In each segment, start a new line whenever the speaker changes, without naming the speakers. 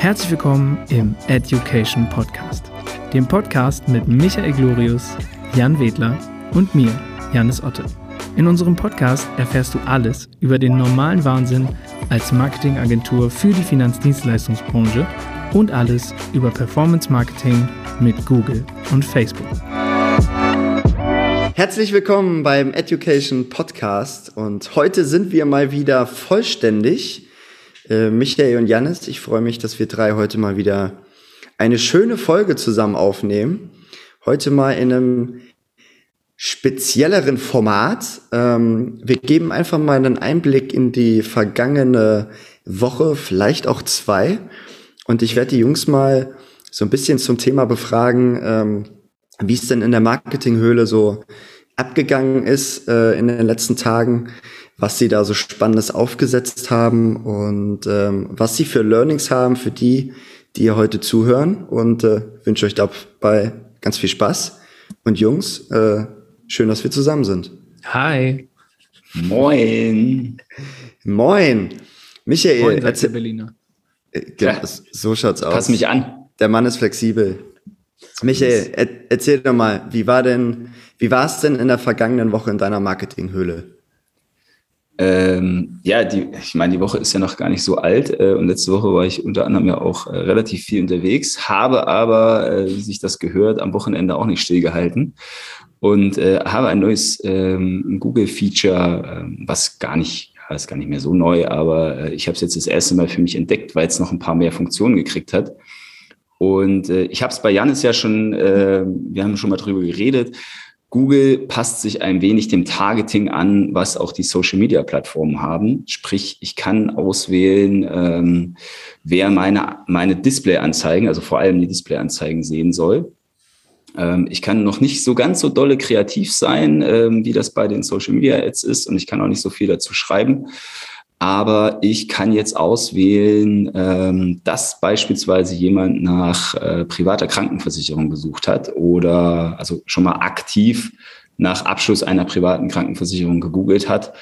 Herzlich willkommen im Education Podcast, dem Podcast mit Michael Glorius, Jan Wedler und mir, Janis Otte. In unserem Podcast erfährst du alles über den normalen Wahnsinn als Marketingagentur für die Finanzdienstleistungsbranche und alles über Performance Marketing mit Google und Facebook.
Herzlich willkommen beim Education Podcast und heute sind wir mal wieder vollständig. Äh, Michael und Janis, ich freue mich, dass wir drei heute mal wieder eine schöne Folge zusammen aufnehmen. Heute mal in einem spezielleren Format. Ähm, wir geben einfach mal einen Einblick in die vergangene Woche, vielleicht auch zwei. Und ich werde die Jungs mal so ein bisschen zum Thema befragen, ähm, wie es denn in der Marketinghöhle so abgegangen ist äh, in den letzten Tagen, was sie da so Spannendes aufgesetzt haben und ähm, was sie für Learnings haben für die, die ihr heute zuhören. Und äh, wünsche euch dabei ganz viel Spaß. Und Jungs, äh, schön, dass wir zusammen sind.
Hi.
Moin.
Moin. Michael.
Moin, sagt der Berliner.
Äh, genau, ja. So schaut's aus.
Pass mich an.
Der Mann ist flexibel. Michael, er, erzähl doch mal, wie war denn, wie war es denn in der vergangenen Woche in deiner Marketinghöhle?
Ähm, ja, die, ich meine, die Woche ist ja noch gar nicht so alt äh, und letzte Woche war ich unter anderem ja auch äh, relativ viel unterwegs, habe aber, äh, wie sich das gehört, am Wochenende auch nicht stillgehalten und äh, habe ein neues ähm, Google-Feature, ähm, was gar nicht, ja, ist gar nicht mehr so neu, aber äh, ich habe es jetzt das erste Mal für mich entdeckt, weil es noch ein paar mehr Funktionen gekriegt hat. Und äh, ich habe es bei Janis ja schon, wir haben schon mal drüber geredet. Google passt sich ein wenig dem Targeting an, was auch die Social-Media-Plattformen haben. Sprich, ich kann auswählen, ähm, wer meine, meine Display-Anzeigen, also vor allem die Display-Anzeigen sehen soll. Ähm, ich kann noch nicht so ganz so dolle kreativ sein, ähm, wie das bei den Social-Media-Ads ist und ich kann auch nicht so viel dazu schreiben aber ich kann jetzt auswählen, ähm, dass beispielsweise jemand nach äh, privater Krankenversicherung gesucht hat oder also schon mal aktiv nach Abschluss einer privaten Krankenversicherung gegoogelt hat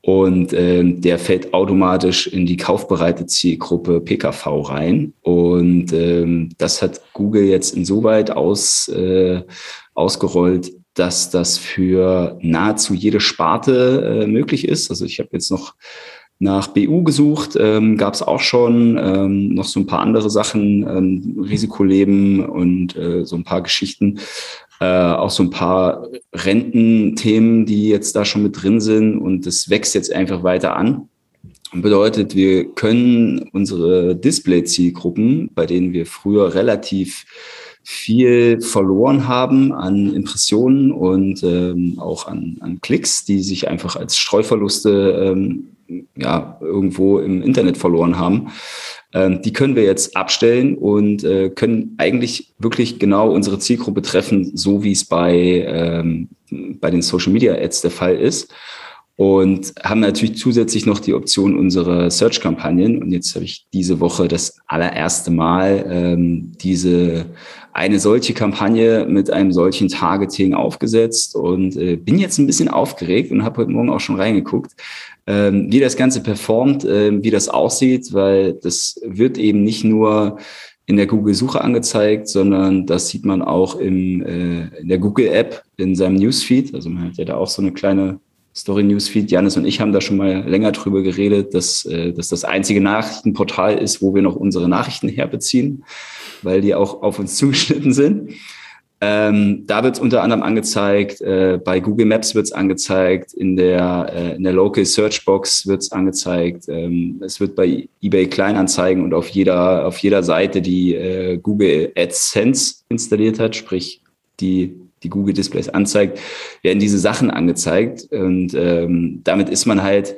und äh, der fällt automatisch in die kaufbereite Zielgruppe PKV rein. Und ähm, das hat Google jetzt insoweit aus, äh, ausgerollt, dass das für nahezu jede Sparte äh, möglich ist. Also ich habe jetzt noch nach BU gesucht, ähm, gab es auch schon ähm, noch so ein paar andere Sachen, ähm, Risikoleben und äh, so ein paar Geschichten, äh, auch so ein paar Rententhemen, die jetzt da schon mit drin sind und das wächst jetzt einfach weiter an. Bedeutet, wir können unsere Display-Zielgruppen, bei denen wir früher relativ viel verloren haben an Impressionen und ähm, auch an, an Klicks, die sich einfach als Streuverluste ähm, ja, irgendwo im Internet verloren haben. Ähm, die können wir jetzt abstellen und äh, können eigentlich wirklich genau unsere Zielgruppe treffen, so wie es bei, ähm, bei den Social Media Ads der Fall ist. Und haben natürlich zusätzlich noch die Option unserer Search-Kampagnen. Und jetzt habe ich diese Woche das allererste Mal ähm, diese eine solche Kampagne mit einem solchen Targeting aufgesetzt und äh, bin jetzt ein bisschen aufgeregt und habe heute Morgen auch schon reingeguckt, ähm, wie das Ganze performt, äh, wie das aussieht, weil das wird eben nicht nur in der Google-Suche angezeigt, sondern das sieht man auch im, äh, in der Google-App in seinem Newsfeed. Also man hat ja da auch so eine kleine Story-Newsfeed. Janis und ich haben da schon mal länger drüber geredet, dass, äh, dass das einzige Nachrichtenportal ist, wo wir noch unsere Nachrichten herbeziehen, weil die auch auf uns zugeschnitten sind. Ähm, da wird es unter anderem angezeigt, äh, bei Google Maps wird es angezeigt, in der, äh, in der Local Search Box wird es angezeigt, ähm, es wird bei eBay Kleinanzeigen und auf jeder, auf jeder Seite, die äh, Google AdSense installiert hat, sprich die, die Google Displays anzeigt, werden diese Sachen angezeigt. Und ähm, damit ist man halt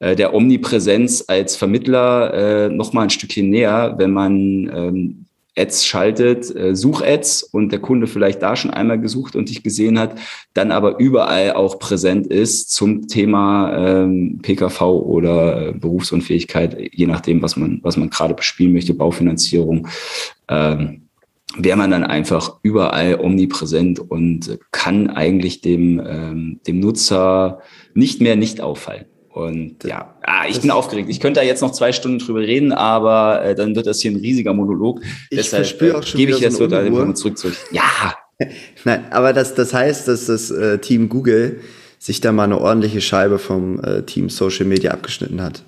äh, der Omnipräsenz als Vermittler äh, noch mal ein Stückchen näher, wenn man ähm, Ads schaltet, äh, Such-Ads und der Kunde vielleicht da schon einmal gesucht und dich gesehen hat, dann aber überall auch präsent ist zum Thema ähm, PKV oder äh, Berufsunfähigkeit, je nachdem, was man, was man gerade bespielen möchte, Baufinanzierung. Ähm, wäre man dann einfach überall omnipräsent und kann eigentlich dem, ähm, dem Nutzer nicht mehr nicht auffallen. Und ja, ah, ich bin aufgeregt. Ich könnte da jetzt noch zwei Stunden drüber reden, aber äh, dann wird das hier ein riesiger Monolog.
Ich Deshalb verspüre auch schon gebe ich jetzt so
einfach zurück zu.
Ja. Nein, aber das, das heißt, dass das äh, Team Google sich da mal eine ordentliche Scheibe vom äh, Team Social Media abgeschnitten hat.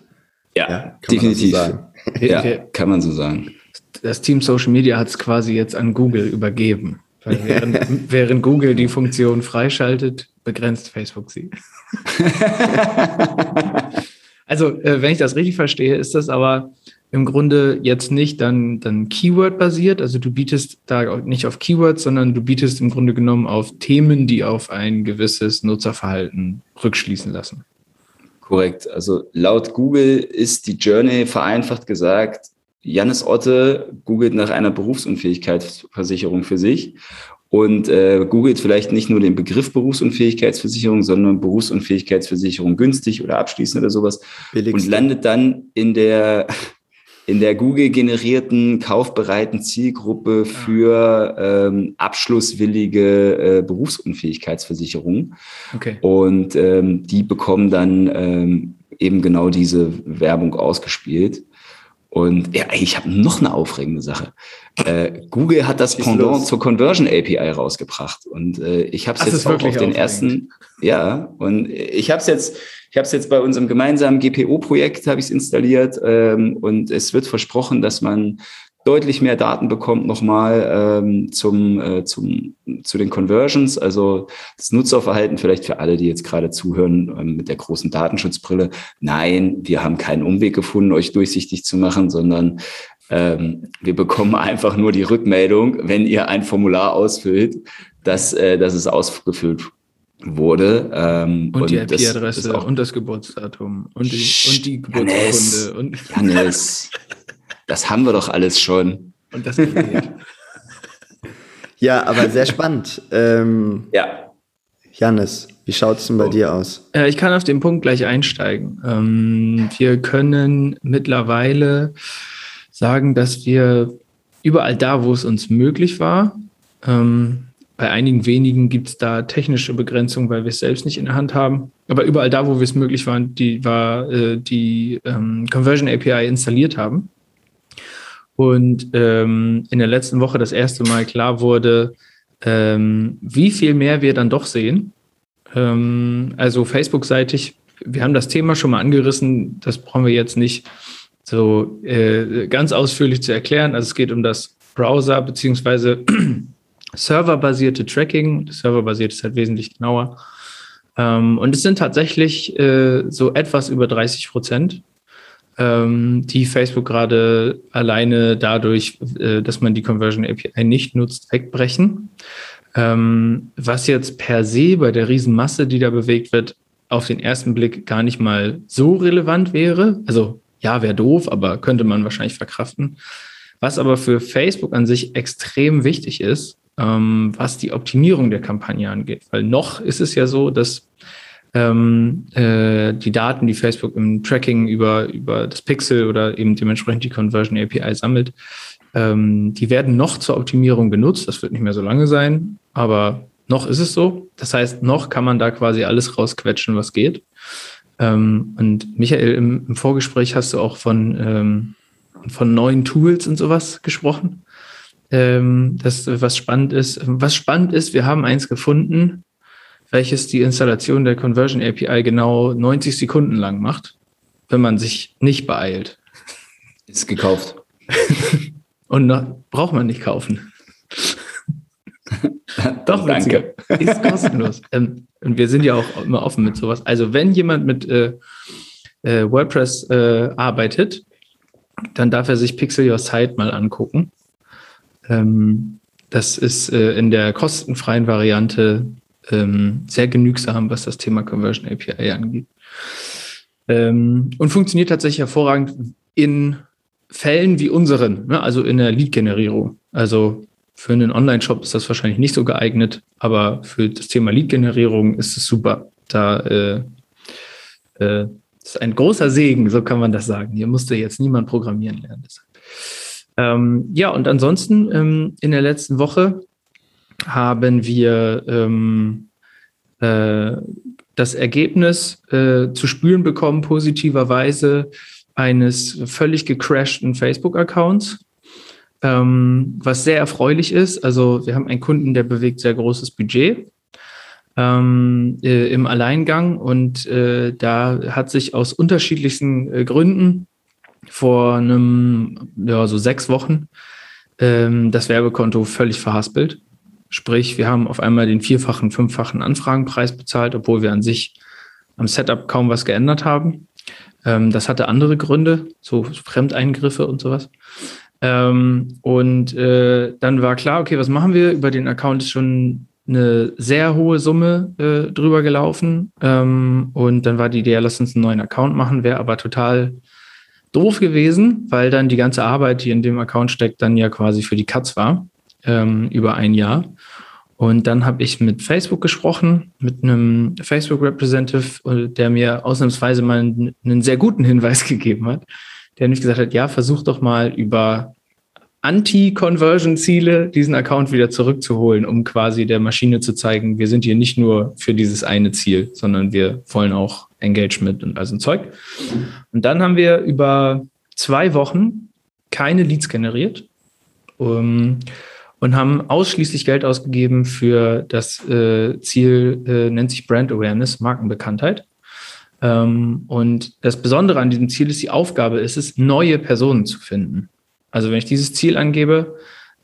Ja, ja definitiv. So ja, kann man so sagen.
Das Team Social Media hat es quasi jetzt an Google übergeben. Weil während, während Google die Funktion freischaltet, begrenzt Facebook sie. also, äh, wenn ich das richtig verstehe, ist das aber im Grunde jetzt nicht dann, dann Keyword-basiert. Also du bietest da nicht auf Keywords, sondern du bietest im Grunde genommen auf Themen, die auf ein gewisses Nutzerverhalten rückschließen lassen.
Korrekt. Also laut Google ist die Journey vereinfacht gesagt, Jannis Otte googelt nach einer Berufsunfähigkeitsversicherung für sich und äh, googelt vielleicht nicht nur den Begriff Berufsunfähigkeitsversicherung, sondern Berufsunfähigkeitsversicherung günstig oder abschließend oder sowas Billigste. und landet dann in der in der Google generierten kaufbereiten Zielgruppe für ähm, abschlusswillige äh, Berufsunfähigkeitsversicherungen. Okay. Und ähm, die bekommen dann ähm, eben genau diese Werbung ausgespielt. Und ja, ich habe noch eine aufregende Sache. Äh, Google hat das Pendant zur Conversion API rausgebracht. Und äh, ich habe es jetzt auch auf den ersten, ja, und ich habe es jetzt, ich habe es jetzt bei unserem gemeinsamen GPO-Projekt habe ich es installiert ähm, und es wird versprochen, dass man deutlich mehr Daten bekommt nochmal ähm, zum, äh, zum, zu den Conversions, also das Nutzerverhalten vielleicht für alle, die jetzt gerade zuhören ähm, mit der großen Datenschutzbrille. Nein, wir haben keinen Umweg gefunden, euch durchsichtig zu machen, sondern ähm, wir bekommen einfach nur die Rückmeldung, wenn ihr ein Formular ausfüllt, dass, äh, dass es ausgefüllt wurde.
Ähm, und, und die IP-Adresse und das Geburtsdatum und die, und die Geburtsurkunde. Und
Hannes, Das haben wir doch alles schon. Und das
Ja, aber sehr spannend. Ähm, ja. Janis, wie schaut es denn bei oh. dir aus?
Äh, ich kann auf den Punkt gleich einsteigen. Ähm, wir können mittlerweile sagen, dass wir überall da, wo es uns möglich war, ähm, bei einigen wenigen gibt es da technische Begrenzungen, weil wir es selbst nicht in der Hand haben. Aber überall da, wo wir es möglich waren, die war äh, die ähm, Conversion API installiert haben und ähm, in der letzten Woche das erste Mal klar wurde, ähm, wie viel mehr wir dann doch sehen. Ähm, also Facebook-seitig, wir haben das Thema schon mal angerissen, das brauchen wir jetzt nicht so äh, ganz ausführlich zu erklären. Also es geht um das Browser- bzw. serverbasierte Tracking. Das serverbasiert ist halt wesentlich genauer. Ähm, und es sind tatsächlich äh, so etwas über 30 Prozent ähm, die Facebook gerade alleine dadurch, äh, dass man die Conversion API nicht nutzt, wegbrechen. Ähm, was jetzt per se bei der Riesenmasse, die da bewegt wird, auf den ersten Blick gar nicht mal so relevant wäre. Also ja, wäre doof, aber könnte man wahrscheinlich verkraften. Was aber für Facebook an sich extrem wichtig ist, ähm, was die Optimierung der Kampagne angeht. Weil noch ist es ja so, dass ähm, äh, die Daten, die Facebook im Tracking über, über das Pixel oder eben dementsprechend die Conversion API sammelt, ähm, die werden noch zur Optimierung genutzt. Das wird nicht mehr so lange sein, aber noch ist es so. Das heißt, noch kann man da quasi alles rausquetschen, was geht. Ähm, und Michael, im, im, Vorgespräch hast du auch von, ähm, von neuen Tools und sowas gesprochen. Ähm, das, was spannend ist. Was spannend ist, wir haben eins gefunden, welches die Installation der Conversion API genau 90 Sekunden lang macht, wenn man sich nicht beeilt.
Ist gekauft.
Und noch, braucht man nicht kaufen. Doch, Danke. Ist kostenlos. ähm, und wir sind ja auch immer offen mit sowas. Also wenn jemand mit äh, äh, WordPress äh, arbeitet, dann darf er sich Pixel Your Site mal angucken. Ähm, das ist äh, in der kostenfreien Variante ähm, sehr genügsam, was das Thema Conversion API angeht. Ähm, und funktioniert tatsächlich hervorragend in Fällen wie unseren, ne? also in der Lead-Generierung. Also für einen Online-Shop ist das wahrscheinlich nicht so geeignet, aber für das Thema Lead-Generierung ist es super. Da äh, äh, ist ein großer Segen, so kann man das sagen. Hier musste jetzt niemand programmieren lernen. Ähm, ja, und ansonsten ähm, in der letzten Woche haben wir ähm, äh, das Ergebnis äh, zu spüren bekommen, positiverweise eines völlig gecrashten Facebook-Accounts, ähm, was sehr erfreulich ist. Also wir haben einen Kunden, der bewegt sehr großes Budget ähm, äh, im Alleingang und äh, da hat sich aus unterschiedlichsten äh, Gründen vor einem, ja, so sechs Wochen ähm, das Werbekonto völlig verhaspelt. Sprich, wir haben auf einmal den vierfachen, fünffachen Anfragenpreis bezahlt, obwohl wir an sich am Setup kaum was geändert haben. Ähm, das hatte andere Gründe, so Fremdeingriffe und sowas. Ähm, und äh, dann war klar, okay, was machen wir? Über den Account ist schon eine sehr hohe Summe äh, drüber gelaufen. Ähm, und dann war die Idee, lass uns einen neuen Account machen, wäre aber total doof gewesen, weil dann die ganze Arbeit, die in dem Account steckt, dann ja quasi für die Katz war, ähm, über ein Jahr. Und dann habe ich mit Facebook gesprochen, mit einem Facebook-Representative, äh, der mir ausnahmsweise mal einen, sehr guten Hinweis gegeben hat, der nämlich gesagt hat, ja, versuch doch mal über Anti-Conversion-Ziele diesen Account wieder zurückzuholen, um quasi der Maschine zu zeigen, wir sind hier nicht nur für dieses eine Ziel, sondern wir wollen auch Engagement und all so ein Zeug. Und dann haben wir über zwei Wochen keine Leads generiert um, und haben ausschließlich Geld ausgegeben für das äh, Ziel, äh, nennt sich Brand Awareness, Markenbekanntheit. Ähm, und das Besondere an diesem Ziel ist, die Aufgabe ist es, neue Personen zu finden. Also wenn ich dieses Ziel angebe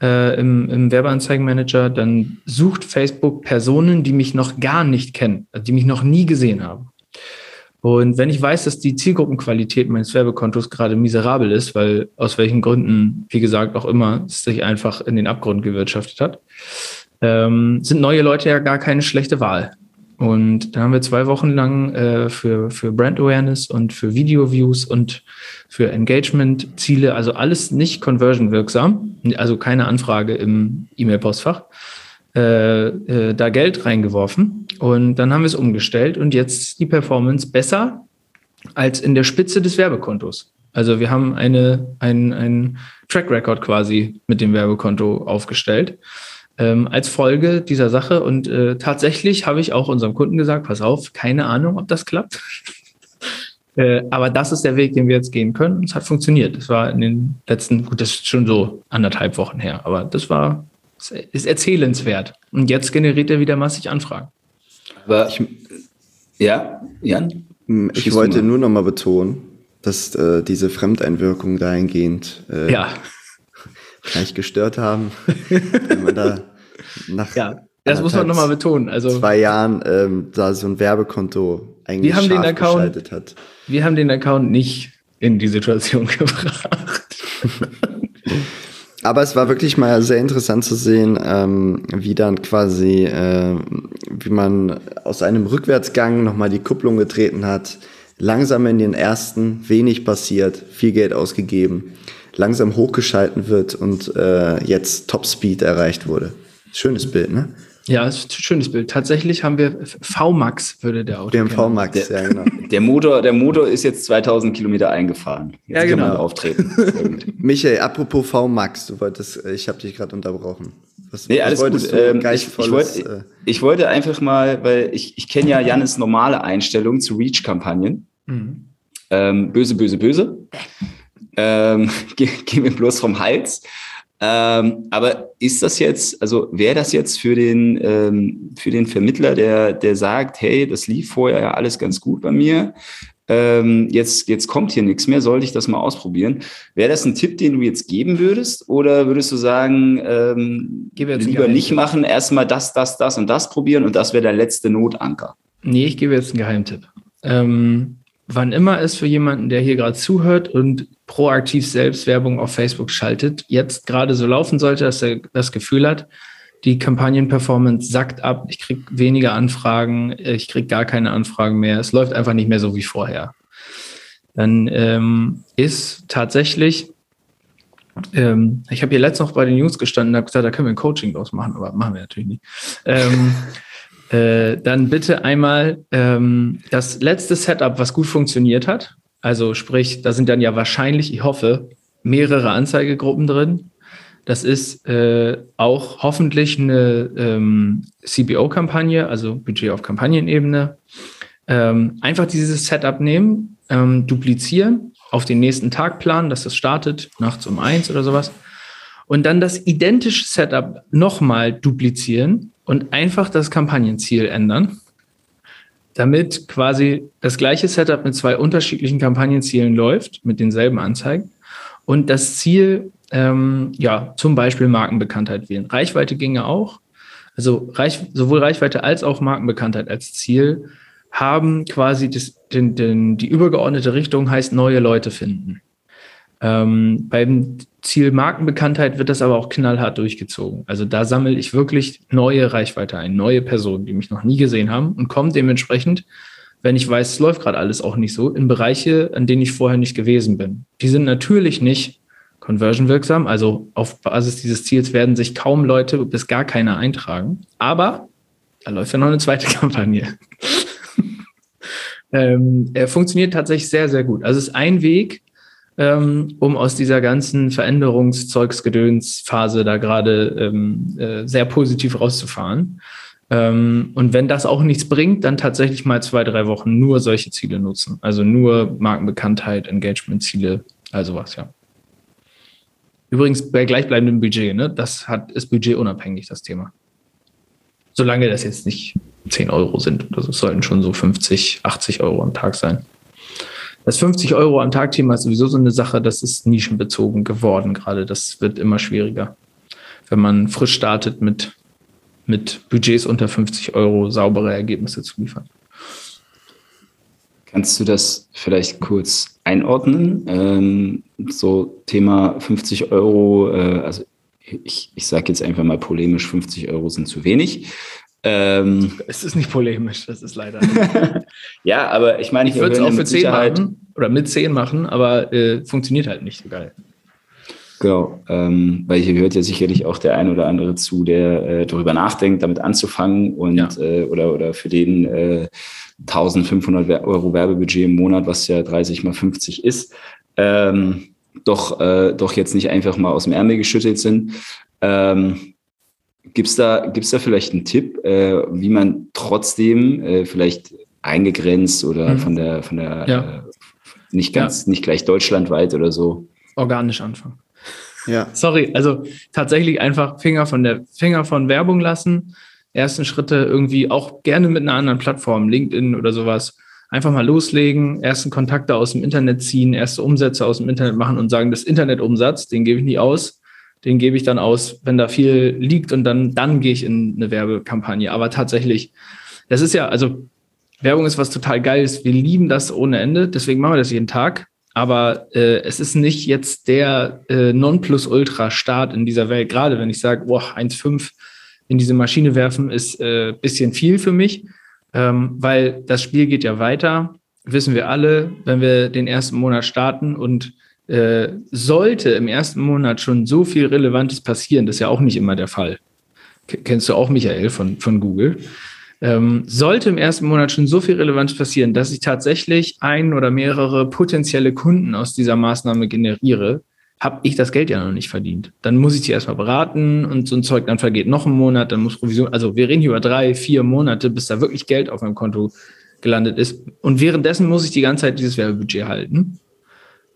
äh, im, im Werbeanzeigenmanager, dann sucht Facebook Personen, die mich noch gar nicht kennen, also die mich noch nie gesehen haben. Und wenn ich weiß, dass die Zielgruppenqualität meines Werbekontos gerade miserabel ist, weil aus welchen Gründen, wie gesagt, auch immer es sich einfach in den Abgrund gewirtschaftet hat, ähm, sind neue Leute ja gar keine schlechte Wahl. Und da haben wir zwei Wochen lang äh, für, für Brand Awareness und für Video Views und für Engagement-Ziele, also alles nicht conversion wirksam, also keine Anfrage im E-Mail-Postfach, äh, äh, da Geld reingeworfen. Und dann haben wir es umgestellt und jetzt die Performance besser als in der Spitze des Werbekontos. Also wir haben eine, ein, ein Track Record quasi mit dem Werbekonto aufgestellt ähm, als Folge dieser Sache. Und äh, tatsächlich habe ich auch unserem Kunden gesagt, pass auf, keine Ahnung, ob das klappt. äh, aber das ist der Weg, den wir jetzt gehen können. Und es hat funktioniert. Es war in den letzten, gut, das ist schon so anderthalb Wochen her, aber das war, ist erzählenswert. Und jetzt generiert er wieder massig Anfragen.
Aber ich, ja, Jan?
Ich wollte nur noch mal betonen, dass äh, diese Fremdeinwirkung dahingehend äh,
ja
gleich gestört haben, wenn man da nach
ja, das muss man nochmal betonen. Also
zwei Jahren ähm, da so ein Werbekonto eigentlich
wir haben den Account, hat. Wir haben den Account nicht in die Situation gebracht.
Aber es war wirklich mal sehr interessant zu sehen, ähm, wie dann quasi, äh, wie man aus einem Rückwärtsgang nochmal die Kupplung getreten hat, langsam in den ersten, wenig passiert, viel Geld ausgegeben langsam hochgeschalten wird und äh, jetzt Topspeed erreicht wurde. Schönes Bild, ne?
Ja, ist ein schönes Bild. Tatsächlich haben wir VMAX, würde der Auto.
Wir VMAX, ja, genau.
Der Motor, der Motor ist jetzt 2000 Kilometer eingefahren. Jetzt
ja, genau.
Kann auftreten.
Michael, apropos VMAX, du wolltest, äh, ich habe dich gerade unterbrochen.
Was, nee, alles gut. Ähm, ich, ich, wollte, äh, ich wollte einfach mal, weil ich, ich kenne ja Jannes normale Einstellung zu Reach-Kampagnen. Mhm. Ähm, böse, böse, böse ähm, gehen wir bloß vom Hals. Ähm, aber ist das jetzt, also wäre das jetzt für den, ähm, für den Vermittler, der, der sagt, hey, das lief vorher ja alles ganz gut bei mir, ähm, jetzt, jetzt kommt hier nichts mehr, sollte ich das mal ausprobieren? Wäre das ein Tipp, den du jetzt geben würdest? Oder würdest du sagen, ähm, lieber nicht machen, erstmal das, das, das und das probieren und das wäre der letzte Notanker?
Nee, ich gebe jetzt einen Geheimtipp. Ähm, wann immer es für jemanden, der hier gerade zuhört und proaktiv selbst Werbung auf Facebook schaltet, jetzt gerade so laufen sollte, dass er das Gefühl hat, die Kampagnenperformance sackt ab, ich kriege weniger Anfragen, ich kriege gar keine Anfragen mehr, es läuft einfach nicht mehr so wie vorher. Dann ähm, ist tatsächlich, ähm, ich habe hier letztens noch bei den News gestanden und habe gesagt, da können wir ein Coaching draus machen, aber machen wir natürlich nicht. Ähm, äh, dann bitte einmal ähm, das letzte Setup, was gut funktioniert hat, also sprich, da sind dann ja wahrscheinlich, ich hoffe, mehrere Anzeigegruppen drin. Das ist äh, auch hoffentlich eine ähm, CBO-Kampagne, also Budget auf Kampagnenebene. Ähm, einfach dieses Setup nehmen, ähm, duplizieren, auf den nächsten Tag planen, dass das startet, nachts um eins oder sowas. Und dann das identische Setup nochmal duplizieren und einfach das Kampagnenziel ändern, damit quasi das gleiche Setup mit zwei unterschiedlichen Kampagnenzielen läuft, mit denselben Anzeigen. Und das Ziel, ähm, ja, zum Beispiel Markenbekanntheit wählen. Reichweite ginge auch. Also Reich, sowohl Reichweite als auch Markenbekanntheit als Ziel haben quasi das, den, den, die übergeordnete Richtung heißt neue Leute finden. Ähm, beim Ziel Markenbekanntheit wird das aber auch knallhart durchgezogen. Also da sammle ich wirklich neue Reichweite ein, neue Personen, die mich noch nie gesehen haben und komme dementsprechend, wenn ich weiß, es läuft gerade alles auch nicht so, in Bereiche, an denen ich vorher nicht gewesen bin. Die sind natürlich nicht conversion wirksam, also auf Basis dieses Ziels werden sich kaum Leute bis gar keiner eintragen, aber da läuft ja noch eine zweite Kampagne. ähm, er funktioniert tatsächlich sehr, sehr gut. Also es ist ein Weg, ähm, um aus dieser ganzen Veränderungszeugsgedöns-Phase da gerade ähm, äh, sehr positiv rauszufahren. Ähm, und wenn das auch nichts bringt, dann tatsächlich mal zwei, drei Wochen nur solche Ziele nutzen. Also nur Markenbekanntheit, Engagement-Ziele, also was, ja. Übrigens bei gleichbleibendem Budget, ne? Das hat, ist budgetunabhängig, das Thema. Solange das jetzt nicht 10 Euro sind. Das sollten schon so 50, 80 Euro am Tag sein. Das 50 Euro am Tag-Thema ist sowieso so eine Sache, das ist nischenbezogen geworden gerade. Das wird immer schwieriger. Wenn man frisch startet mit, mit Budgets unter 50 Euro saubere Ergebnisse zu liefern.
Kannst du das vielleicht kurz einordnen? Ähm, so Thema 50 Euro, äh, also ich, ich sage jetzt einfach mal polemisch, 50 Euro sind zu wenig.
Ähm, es ist nicht polemisch, das ist leider.
ja, aber ich meine,
ich würde es auch für 10 machen oder mit 10 machen, aber äh, funktioniert halt nicht so geil.
Genau, ähm, weil hier gehört ja sicherlich auch der ein oder andere zu, der äh, darüber nachdenkt, damit anzufangen und ja. äh, oder, oder für den äh, 1500 Euro Werbebudget im Monat, was ja 30 mal 50 ist, ähm, doch, äh, doch jetzt nicht einfach mal aus dem Ärmel geschüttelt sind. Ähm, Gibt es da, gibt's da vielleicht einen Tipp, äh, wie man trotzdem äh, vielleicht eingegrenzt oder mhm. von der, von der ja. äh, nicht ganz, ja. nicht gleich deutschlandweit oder so?
Organisch anfangen. Ja. Sorry, also tatsächlich einfach Finger von der Finger von Werbung lassen. Ersten Schritte irgendwie auch gerne mit einer anderen Plattform, LinkedIn oder sowas. Einfach mal loslegen, ersten Kontakte aus dem Internet ziehen, erste Umsätze aus dem Internet machen und sagen, das Internetumsatz, den gebe ich nie aus den gebe ich dann aus, wenn da viel liegt und dann, dann gehe ich in eine Werbekampagne. Aber tatsächlich, das ist ja, also Werbung ist was total Geiles. Wir lieben das ohne Ende, deswegen machen wir das jeden Tag. Aber äh, es ist nicht jetzt der äh, Nonplusultra-Start in dieser Welt. Gerade wenn ich sage, boah, 1,5 in diese Maschine werfen, ist äh, bisschen viel für mich, ähm, weil das Spiel geht ja weiter. Wissen wir alle, wenn wir den ersten Monat starten und äh, sollte im ersten Monat schon so viel Relevantes passieren, das ist ja auch nicht immer der Fall. Kennst du auch Michael von, von Google? Ähm, sollte im ersten Monat schon so viel Relevantes passieren, dass ich tatsächlich ein oder mehrere potenzielle Kunden aus dieser Maßnahme generiere, habe ich das Geld ja noch nicht verdient. Dann muss ich sie erstmal beraten und so ein Zeug, dann vergeht noch ein Monat, dann muss Provision, also wir reden hier über drei, vier Monate, bis da wirklich Geld auf meinem Konto gelandet ist. Und währenddessen muss ich die ganze Zeit dieses Werbebudget halten.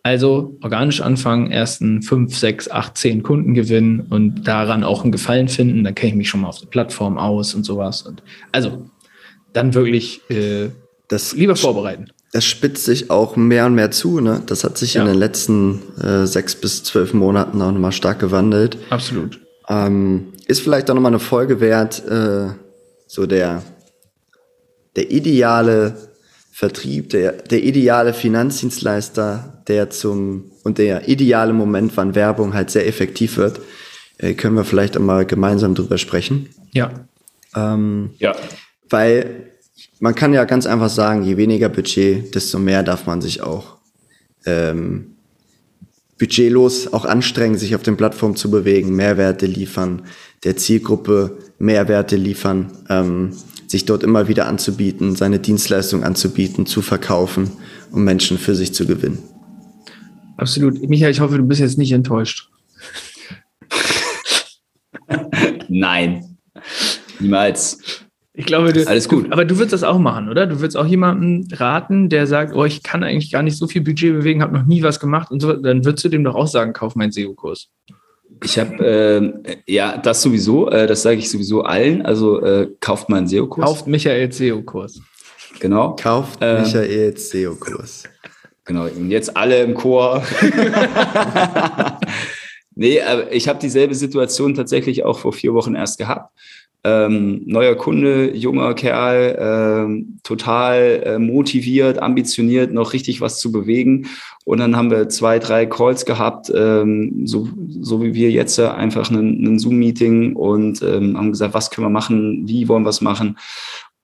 Also organisch anfangen, ersten fünf, sechs, acht, zehn Kunden gewinnen und daran auch einen Gefallen finden. Dann kenne ich mich schon mal auf der Plattform aus und sowas. Und also dann wirklich äh, das lieber vorbereiten.
Das spitzt sich auch mehr und mehr zu. Ne? Das hat sich ja. in den letzten äh, sechs bis zwölf Monaten auch nochmal stark gewandelt.
Absolut.
Ähm, ist vielleicht auch nochmal eine Folge wert, äh, so der, der ideale Vertrieb, der, der ideale Finanzdienstleister, der zum und der ideale Moment, wann Werbung halt sehr effektiv wird, äh, können wir vielleicht einmal gemeinsam drüber sprechen.
Ja.
Ähm, ja. Weil man kann ja ganz einfach sagen, je weniger Budget, desto mehr darf man sich auch ähm, budgetlos auch anstrengen, sich auf den Plattformen zu bewegen, Mehrwerte liefern, der Zielgruppe Mehrwerte liefern. Ähm, sich dort immer wieder anzubieten, seine Dienstleistung anzubieten, zu verkaufen, um Menschen für sich zu gewinnen.
Absolut. Michael, ich hoffe, du bist jetzt nicht enttäuscht.
Nein, niemals.
Ich glaube, du,
Alles gut.
Du, aber du würdest das auch machen, oder? Du würdest auch jemanden raten, der sagt, oh, ich kann eigentlich gar nicht so viel Budget bewegen, habe noch nie was gemacht und so, dann würdest du dem doch auch sagen, kauf meinen SEO-Kurs.
Ich habe, äh, ja, das sowieso, äh, das sage ich sowieso allen. Also äh, kauft mal einen SEO-Kurs.
Kauft Michaels SEO-Kurs.
Genau.
Kauft
Ähm,
Michaels SEO-Kurs.
Genau, und jetzt alle im Chor. nee, aber ich habe dieselbe Situation tatsächlich auch vor vier Wochen erst gehabt. Ähm, neuer Kunde, junger Kerl, ähm, total äh, motiviert, ambitioniert, noch richtig was zu bewegen. Und dann haben wir zwei, drei Calls gehabt, ähm, so, so wie wir jetzt, äh, einfach einen, Zoom-Meeting und ähm, haben gesagt, was können wir machen, wie wollen wir es machen.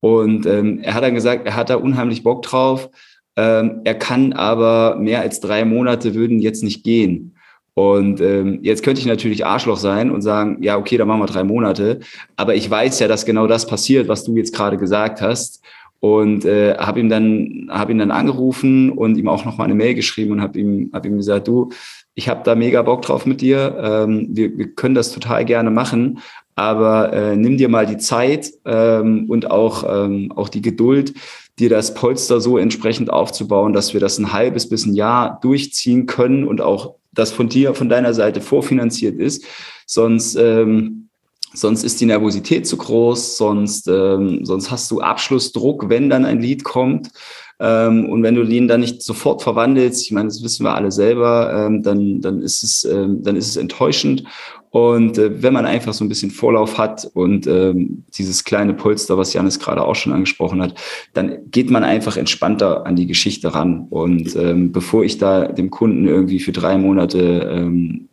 Und ähm, er hat dann gesagt, er hat da unheimlich Bock drauf. Ähm, er kann aber mehr als drei Monate würden jetzt nicht gehen. Und ähm, jetzt könnte ich natürlich Arschloch sein und sagen, ja, okay, dann machen wir drei Monate. Aber ich weiß ja, dass genau das passiert, was du jetzt gerade gesagt hast. Und äh, habe ihm dann habe ihn dann angerufen und ihm auch noch mal eine Mail geschrieben und habe ihm hab ihm gesagt, du, ich habe da mega Bock drauf mit dir. Ähm, wir, wir können das total gerne machen, aber äh, nimm dir mal die Zeit ähm, und auch ähm, auch die Geduld, dir das Polster so entsprechend aufzubauen, dass wir das ein halbes bis ein Jahr durchziehen können und auch das von dir, von deiner Seite vorfinanziert ist. Sonst, ähm, sonst ist die Nervosität zu groß, sonst, ähm, sonst hast du Abschlussdruck, wenn dann ein Lied kommt. Ähm, und wenn du den dann nicht sofort verwandelst, ich meine, das wissen wir alle selber, ähm, dann, dann, ist es, ähm, dann ist es enttäuschend. Und äh, wenn man einfach so ein bisschen Vorlauf hat und ähm, dieses kleine Polster, was Janis gerade auch schon angesprochen hat, dann geht man einfach entspannter an die Geschichte ran. Und ähm, bevor ich da dem Kunden irgendwie für drei Monate ähm,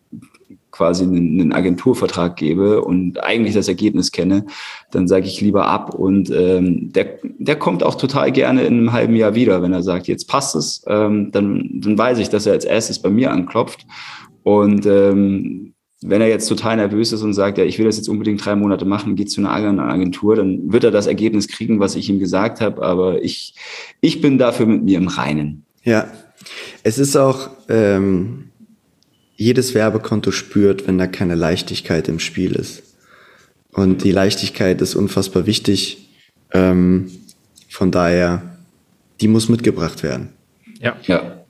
quasi einen, Agenturvertrag gebe und eigentlich das Ergebnis kenne, dann sage ich lieber ab. Und ähm, der, der kommt auch total gerne in einem halben Jahr wieder, wenn er sagt, jetzt passt es, ähm, dann, dann weiß ich, dass er als erstes bei mir anklopft. Und ähm, wenn er jetzt total nervös ist und sagt, ja, ich will das jetzt unbedingt drei Monate machen, geht zu einer anderen Agentur, dann wird er das Ergebnis kriegen, was ich ihm gesagt habe. Aber ich, ich bin dafür mit mir im Reinen.
Ja, es ist auch, ähm, jedes Werbekonto spürt, wenn da keine Leichtigkeit im Spiel ist. Und die Leichtigkeit ist unfassbar wichtig. Ähm, von daher, die muss mitgebracht werden.
Ja.
Ja,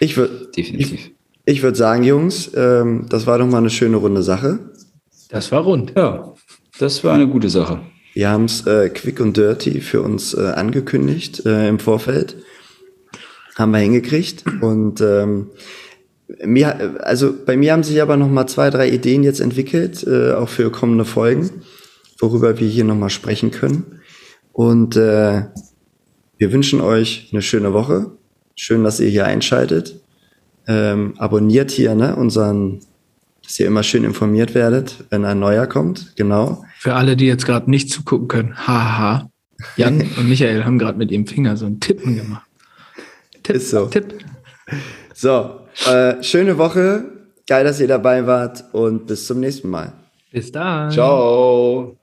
Ich würde
definitiv.
ich, ich würd sagen, Jungs, ähm, das war doch mal eine schöne runde Sache.
Das war rund.
Ja, das war eine gute Sache.
Wir haben es äh, quick und dirty für uns äh, angekündigt äh, im Vorfeld. Haben wir hingekriegt. Und ähm, mir, also bei mir haben sich aber noch mal zwei, drei Ideen jetzt entwickelt, äh, auch für kommende Folgen, worüber wir hier noch mal sprechen können. Und äh, wir wünschen euch eine schöne Woche. Schön, dass ihr hier einschaltet. Ähm, abonniert hier ne, unseren, dass ihr immer schön informiert werdet, wenn ein neuer kommt. Genau.
Für alle, die jetzt gerade nicht zugucken können, haha. Jan und Michael haben gerade mit ihrem Finger so ein Tippen gemacht. Tipp,
Ist so.
Tipp.
So, äh, schöne Woche. Geil, dass ihr dabei wart und bis zum nächsten Mal.
Bis dann.
Ciao.